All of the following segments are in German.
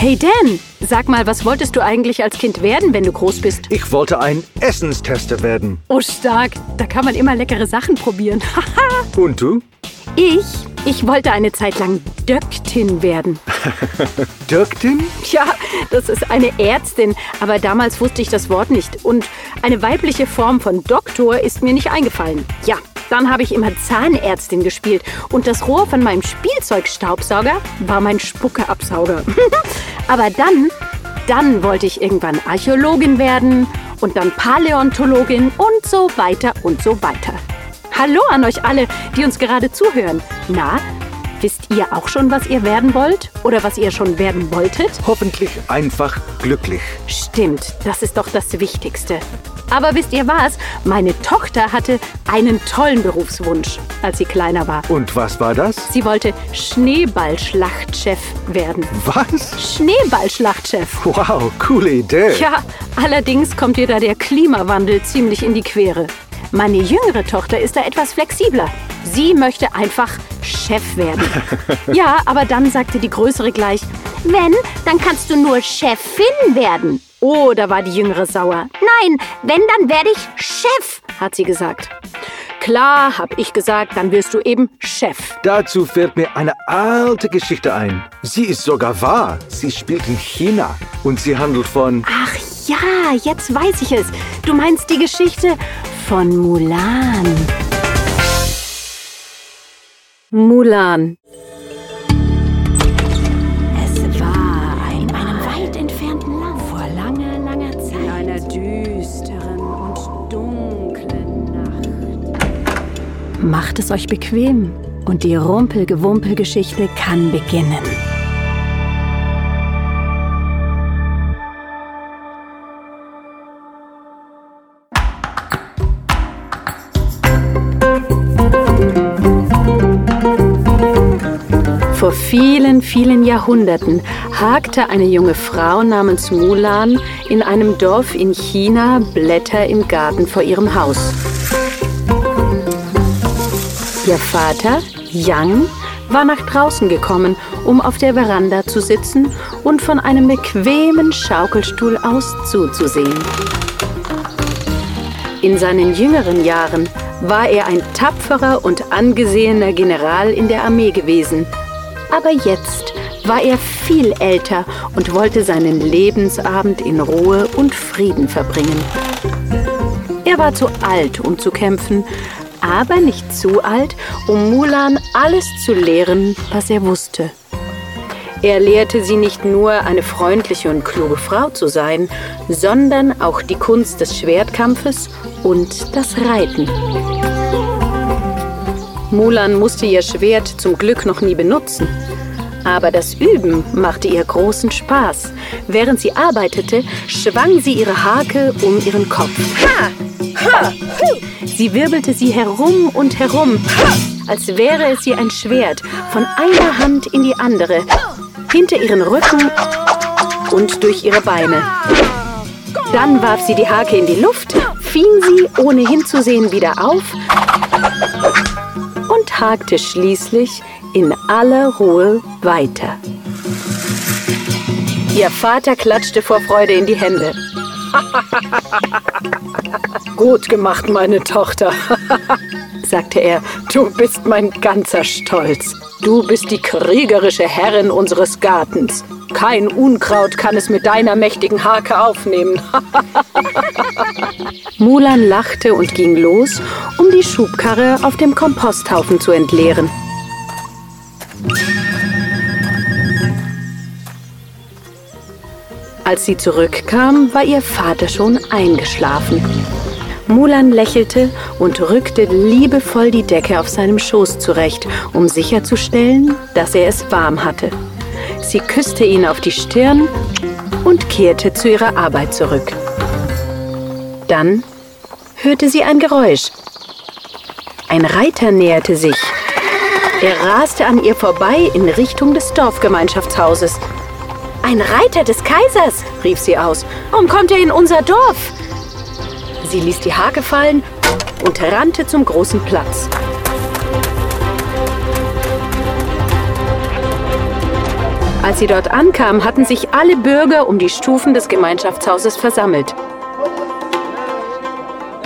Hey Dan, sag mal, was wolltest du eigentlich als Kind werden, wenn du groß bist? Ich wollte ein Essenstester werden. Oh, stark. Da kann man immer leckere Sachen probieren. Und du? ich? Ich wollte eine Zeit lang Döktin werden. Dirktin? Ja, das ist eine Ärztin, aber damals wusste ich das Wort nicht. Und eine weibliche Form von Doktor ist mir nicht eingefallen. Ja, dann habe ich immer Zahnärztin gespielt und das Rohr von meinem Spielzeugstaubsauger war mein Spuckeabsauger. aber dann, dann wollte ich irgendwann Archäologin werden und dann Paläontologin und so weiter und so weiter. Hallo an euch alle, die uns gerade zuhören. Na, wisst ihr auch schon, was ihr werden wollt? Oder was ihr schon werden wolltet? Hoffentlich einfach glücklich. Stimmt, das ist doch das Wichtigste. Aber wisst ihr was? Meine Tochter hatte einen tollen Berufswunsch, als sie kleiner war. Und was war das? Sie wollte Schneeballschlachtchef werden. Was? Schneeballschlachtchef. Wow, coole Idee. Ja, allerdings kommt ihr da der Klimawandel ziemlich in die Quere. Meine jüngere Tochter ist da etwas flexibler. Sie möchte einfach Chef werden. ja, aber dann sagte die größere gleich, wenn, dann kannst du nur Chefin werden. Oh, da war die jüngere sauer. Nein, wenn, dann werde ich Chef, hat sie gesagt. Klar, hab ich gesagt, dann wirst du eben Chef. Dazu fällt mir eine alte Geschichte ein. Sie ist sogar wahr. Sie spielt in China und sie handelt von... Ach ja, jetzt weiß ich es. Du meinst die Geschichte von Mulan. Mulan. Es war in einem weit entfernten Land vor langer, langer Zeit. In einer düsteren und dunklen Nacht. Macht es euch bequem und die Rumpelgewumpelgeschichte kann beginnen. Vor vielen, vielen Jahrhunderten hakte eine junge Frau namens Mulan in einem Dorf in China Blätter im Garten vor ihrem Haus. Ihr Vater, Yang, war nach draußen gekommen, um auf der Veranda zu sitzen und von einem bequemen Schaukelstuhl aus zuzusehen. In seinen jüngeren Jahren war er ein tapferer und angesehener General in der Armee gewesen. Aber jetzt war er viel älter und wollte seinen Lebensabend in Ruhe und Frieden verbringen. Er war zu alt, um zu kämpfen, aber nicht zu alt, um Mulan alles zu lehren, was er wusste. Er lehrte sie nicht nur, eine freundliche und kluge Frau zu sein, sondern auch die Kunst des Schwertkampfes und das Reiten. Mulan musste ihr Schwert zum Glück noch nie benutzen. Aber das Üben machte ihr großen Spaß. Während sie arbeitete, schwang sie ihre Hake um ihren Kopf. Ha! Ha! Sie wirbelte sie herum und herum, als wäre es ihr ein Schwert, von einer Hand in die andere, hinter ihren Rücken und durch ihre Beine. Dann warf sie die Hake in die Luft, fing sie, ohne hinzusehen, wieder auf hakte schließlich in aller Ruhe weiter. Ihr Vater klatschte vor Freude in die Hände. Gut gemacht, meine Tochter, sagte er. Du bist mein ganzer Stolz. Du bist die kriegerische Herrin unseres Gartens. Kein Unkraut kann es mit deiner mächtigen Hake aufnehmen. Mulan lachte und ging los, um die Schubkarre auf dem Komposthaufen zu entleeren. Als sie zurückkam, war ihr Vater schon eingeschlafen. Mulan lächelte und rückte liebevoll die Decke auf seinem Schoß zurecht, um sicherzustellen, dass er es warm hatte. Sie küsste ihn auf die Stirn und kehrte zu ihrer Arbeit zurück. Dann hörte sie ein Geräusch. Ein Reiter näherte sich. Er raste an ihr vorbei in Richtung des Dorfgemeinschaftshauses. Ein Reiter des Kaisers, rief sie aus. Warum kommt er in unser Dorf? Sie ließ die Hake fallen und rannte zum großen Platz. Als sie dort ankam, hatten sich alle Bürger um die Stufen des Gemeinschaftshauses versammelt.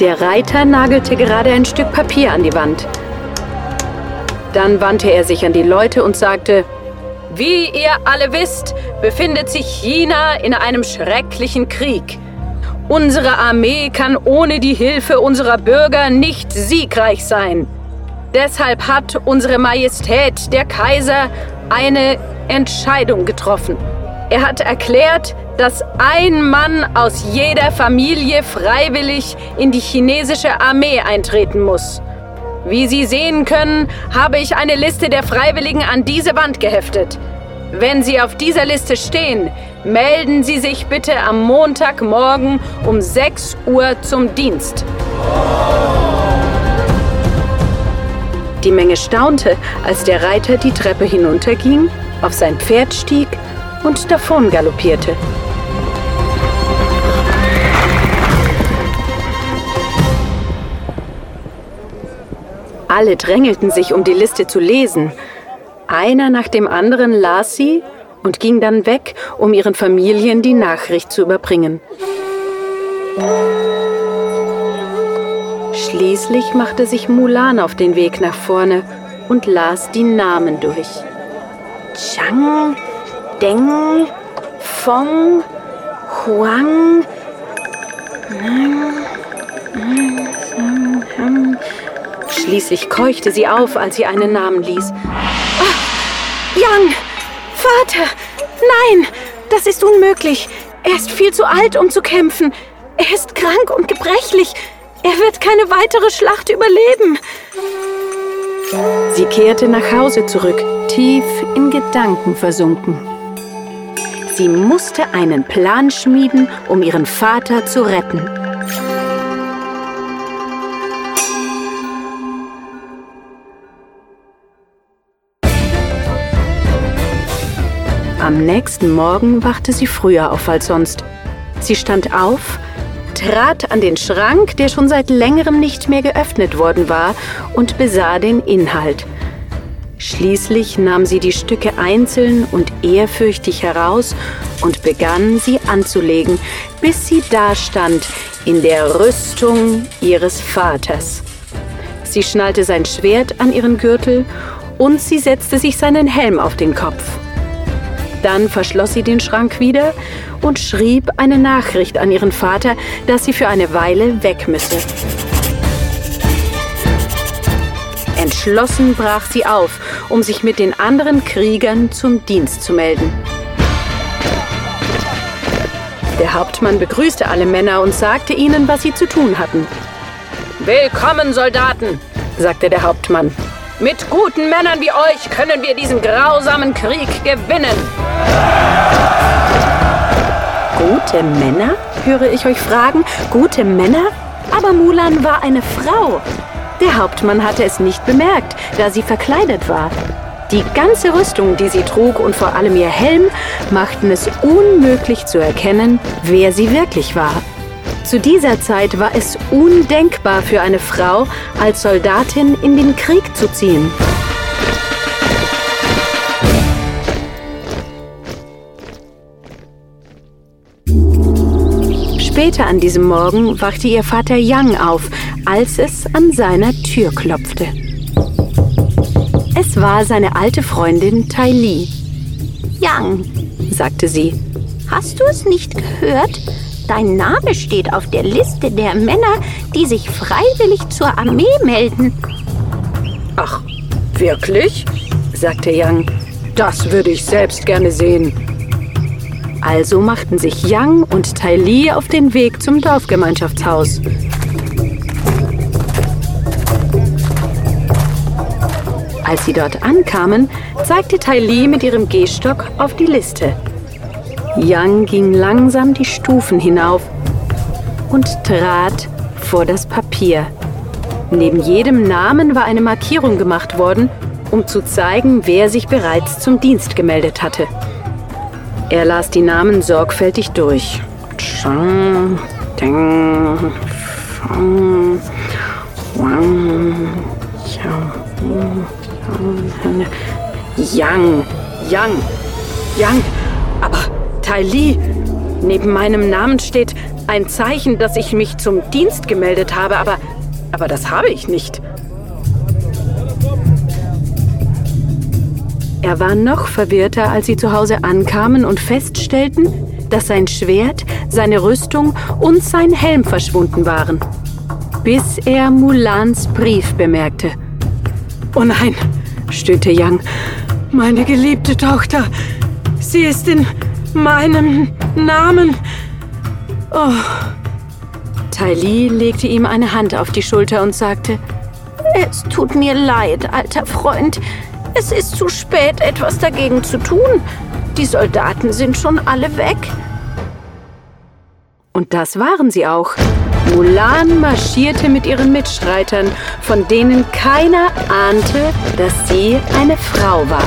Der Reiter nagelte gerade ein Stück Papier an die Wand. Dann wandte er sich an die Leute und sagte, Wie ihr alle wisst, befindet sich China in einem schrecklichen Krieg. Unsere Armee kann ohne die Hilfe unserer Bürger nicht siegreich sein. Deshalb hat unsere Majestät, der Kaiser, eine Entscheidung getroffen. Er hat erklärt, dass ein Mann aus jeder Familie freiwillig in die chinesische Armee eintreten muss. Wie Sie sehen können, habe ich eine Liste der Freiwilligen an diese Wand geheftet. Wenn Sie auf dieser Liste stehen, melden Sie sich bitte am Montagmorgen um 6 Uhr zum Dienst. Die Menge staunte, als der Reiter die Treppe hinunterging, auf sein Pferd stieg und davon galoppierte. Alle drängelten sich, um die Liste zu lesen. Einer nach dem anderen las sie und ging dann weg, um ihren Familien die Nachricht zu überbringen. Schließlich machte sich Mulan auf den Weg nach vorne und las die Namen durch. Chang, Deng, Fong, Huang, Schließlich keuchte sie auf, als sie einen Namen ließ. Oh, Yang! Vater! Nein! Das ist unmöglich! Er ist viel zu alt, um zu kämpfen. Er ist krank und gebrechlich. Er wird keine weitere Schlacht überleben. Sie kehrte nach Hause zurück, tief in Gedanken versunken. Sie musste einen Plan schmieden, um ihren Vater zu retten. Am nächsten Morgen wachte sie früher auf als sonst. Sie stand auf, trat an den Schrank, der schon seit längerem nicht mehr geöffnet worden war, und besah den Inhalt. Schließlich nahm sie die Stücke einzeln und ehrfürchtig heraus und begann sie anzulegen, bis sie dastand in der Rüstung ihres Vaters. Sie schnallte sein Schwert an ihren Gürtel und sie setzte sich seinen Helm auf den Kopf. Dann verschloss sie den Schrank wieder und schrieb eine Nachricht an ihren Vater, dass sie für eine Weile weg müsse. Entschlossen brach sie auf, um sich mit den anderen Kriegern zum Dienst zu melden. Der Hauptmann begrüßte alle Männer und sagte ihnen, was sie zu tun hatten. Willkommen, Soldaten, sagte der Hauptmann. Mit guten Männern wie euch können wir diesen grausamen Krieg gewinnen. Gute Männer? höre ich euch fragen. Gute Männer? Aber Mulan war eine Frau. Der Hauptmann hatte es nicht bemerkt, da sie verkleidet war. Die ganze Rüstung, die sie trug und vor allem ihr Helm, machten es unmöglich zu erkennen, wer sie wirklich war. Zu dieser Zeit war es undenkbar für eine Frau, als Soldatin in den Krieg zu ziehen. Später an diesem Morgen wachte ihr Vater Yang auf, als es an seiner Tür klopfte. Es war seine alte Freundin Tai Li. Yang, sagte sie, hast du es nicht gehört? Dein Name steht auf der Liste der Männer, die sich freiwillig zur Armee melden. Ach, wirklich? sagte Yang. Das würde ich selbst gerne sehen. Also machten sich Yang und Tai Li auf den Weg zum Dorfgemeinschaftshaus. Als sie dort ankamen, zeigte Tai Li mit ihrem Gehstock auf die Liste. Yang ging langsam die Stufen hinauf und trat vor das Papier. Neben jedem Namen war eine Markierung gemacht worden, um zu zeigen, wer sich bereits zum Dienst gemeldet hatte. Er las die Namen sorgfältig durch. Chang, Deng, Fang, Wang, Yang, Yang, Yang. Yang, Tai Li, neben meinem Namen steht ein Zeichen, dass ich mich zum Dienst gemeldet habe, aber, aber das habe ich nicht. Er war noch verwirrter, als sie zu Hause ankamen und feststellten, dass sein Schwert, seine Rüstung und sein Helm verschwunden waren. Bis er Mulans Brief bemerkte. Oh nein, stöhnte Yang. Meine geliebte Tochter. Sie ist in meinem Namen. Oh. Tai Li legte ihm eine Hand auf die Schulter und sagte, Es tut mir leid, alter Freund. Es ist zu spät, etwas dagegen zu tun. Die Soldaten sind schon alle weg. Und das waren sie auch. Mulan marschierte mit ihren Mitstreitern, von denen keiner ahnte, dass sie eine Frau war.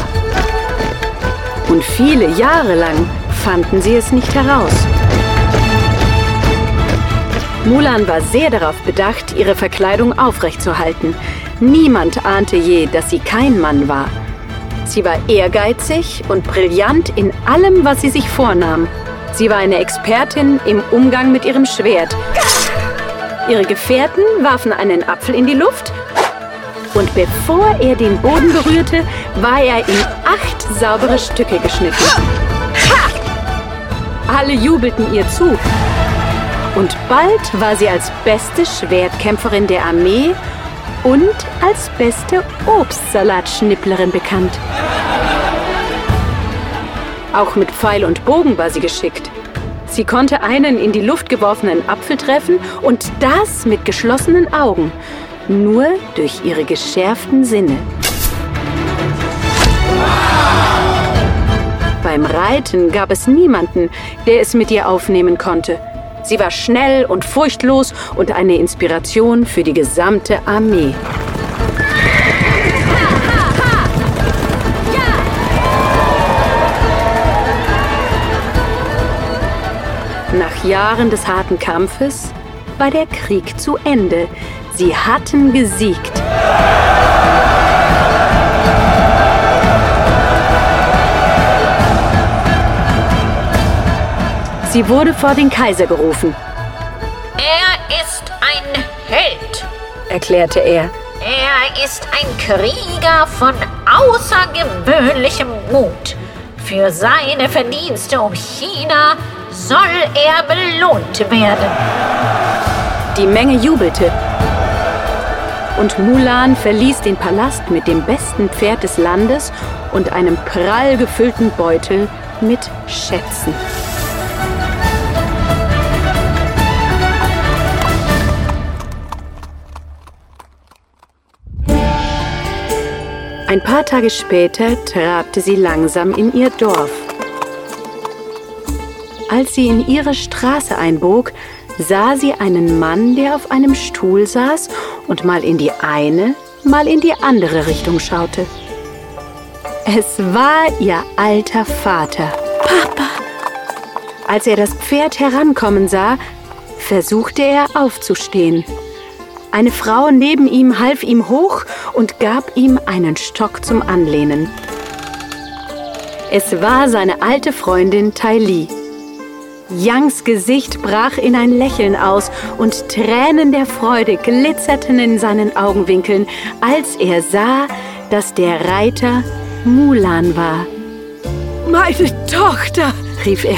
Und viele Jahre lang fanden sie es nicht heraus. Mulan war sehr darauf bedacht, ihre Verkleidung aufrechtzuerhalten. Niemand ahnte je, dass sie kein Mann war. Sie war ehrgeizig und brillant in allem, was sie sich vornahm. Sie war eine Expertin im Umgang mit ihrem Schwert. Ihre Gefährten warfen einen Apfel in die Luft und bevor er den Boden berührte, war er in acht saubere Stücke geschnitten. Alle jubelten ihr zu. Und bald war sie als beste Schwertkämpferin der Armee und als beste Obstsalatschnipplerin bekannt. Auch mit Pfeil und Bogen war sie geschickt. Sie konnte einen in die Luft geworfenen Apfel treffen und das mit geschlossenen Augen, nur durch ihre geschärften Sinne. Beim Reiten gab es niemanden, der es mit ihr aufnehmen konnte. Sie war schnell und furchtlos und eine Inspiration für die gesamte Armee. Nach Jahren des harten Kampfes war der Krieg zu Ende. Sie hatten gesiegt. Sie wurde vor den Kaiser gerufen. Er ist ein Held, erklärte er. Er ist ein Krieger von außergewöhnlichem Mut. Für seine Verdienste um China soll er belohnt werden. Die Menge jubelte. Und Mulan verließ den Palast mit dem besten Pferd des Landes und einem prall gefüllten Beutel mit Schätzen. Ein paar Tage später trabte sie langsam in ihr Dorf. Als sie in ihre Straße einbog, sah sie einen Mann, der auf einem Stuhl saß und mal in die eine, mal in die andere Richtung schaute. Es war ihr alter Vater. Papa! Als er das Pferd herankommen sah, versuchte er aufzustehen. Eine Frau neben ihm half ihm hoch und gab ihm einen Stock zum Anlehnen. Es war seine alte Freundin Tai Li. Yangs Gesicht brach in ein Lächeln aus und Tränen der Freude glitzerten in seinen Augenwinkeln, als er sah, dass der Reiter Mulan war. Meine Tochter, rief er,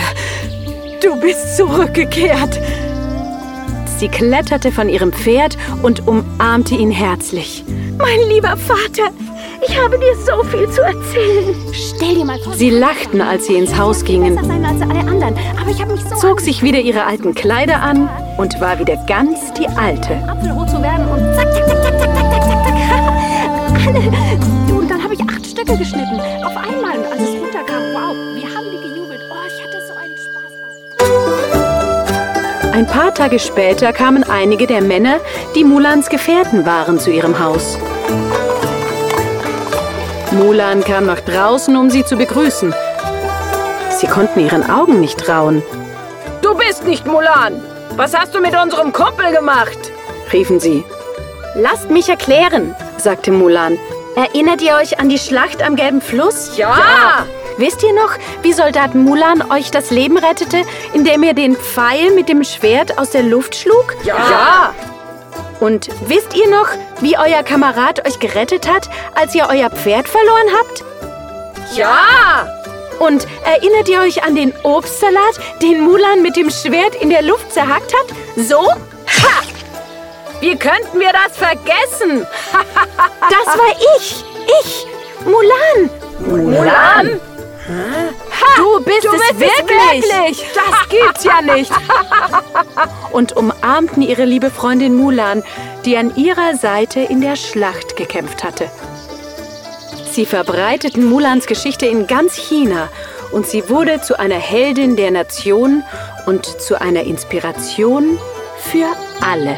du bist zurückgekehrt. Sie kletterte von ihrem Pferd und umarmte ihn herzlich. Mein lieber Vater, ich habe dir so viel zu erzählen. Stell dir mal vor. Sie lachten, als sie ins Haus gingen. So zog sich wieder ihre alten Kleider an und war wieder ganz die alte. Apfelhoch zu werden und zack, zack, zack, zack, zack, zack, zack, zack. Alle. Und dann habe ich acht Stücke geschnitten. Auf einmal. Ein paar Tage später kamen einige der Männer, die Mulans Gefährten waren, zu ihrem Haus. Mulan kam nach draußen, um sie zu begrüßen. Sie konnten ihren Augen nicht trauen. Du bist nicht Mulan! Was hast du mit unserem Kumpel gemacht? riefen sie. Lasst mich erklären, sagte Mulan. Erinnert ihr euch an die Schlacht am Gelben Fluss? Ja! ja. Wisst ihr noch, wie Soldat Mulan euch das Leben rettete, indem er den Pfeil mit dem Schwert aus der Luft schlug? Ja! ja. Und wisst ihr noch, wie euer Kamerad euch gerettet hat, als ihr euer Pferd verloren habt? Ja! Und erinnert ihr euch an den Obstsalat, den Mulan mit dem Schwert in der Luft zerhackt hat? So? Ha! Wie könnten wir das vergessen? das war ich! Ich! Mulan! Mulan? Du bist, du bist es, wirklich. es wirklich! Das gibt's ja nicht! Und umarmten ihre liebe Freundin Mulan, die an ihrer Seite in der Schlacht gekämpft hatte. Sie verbreiteten Mulans Geschichte in ganz China und sie wurde zu einer Heldin der Nation und zu einer Inspiration für alle.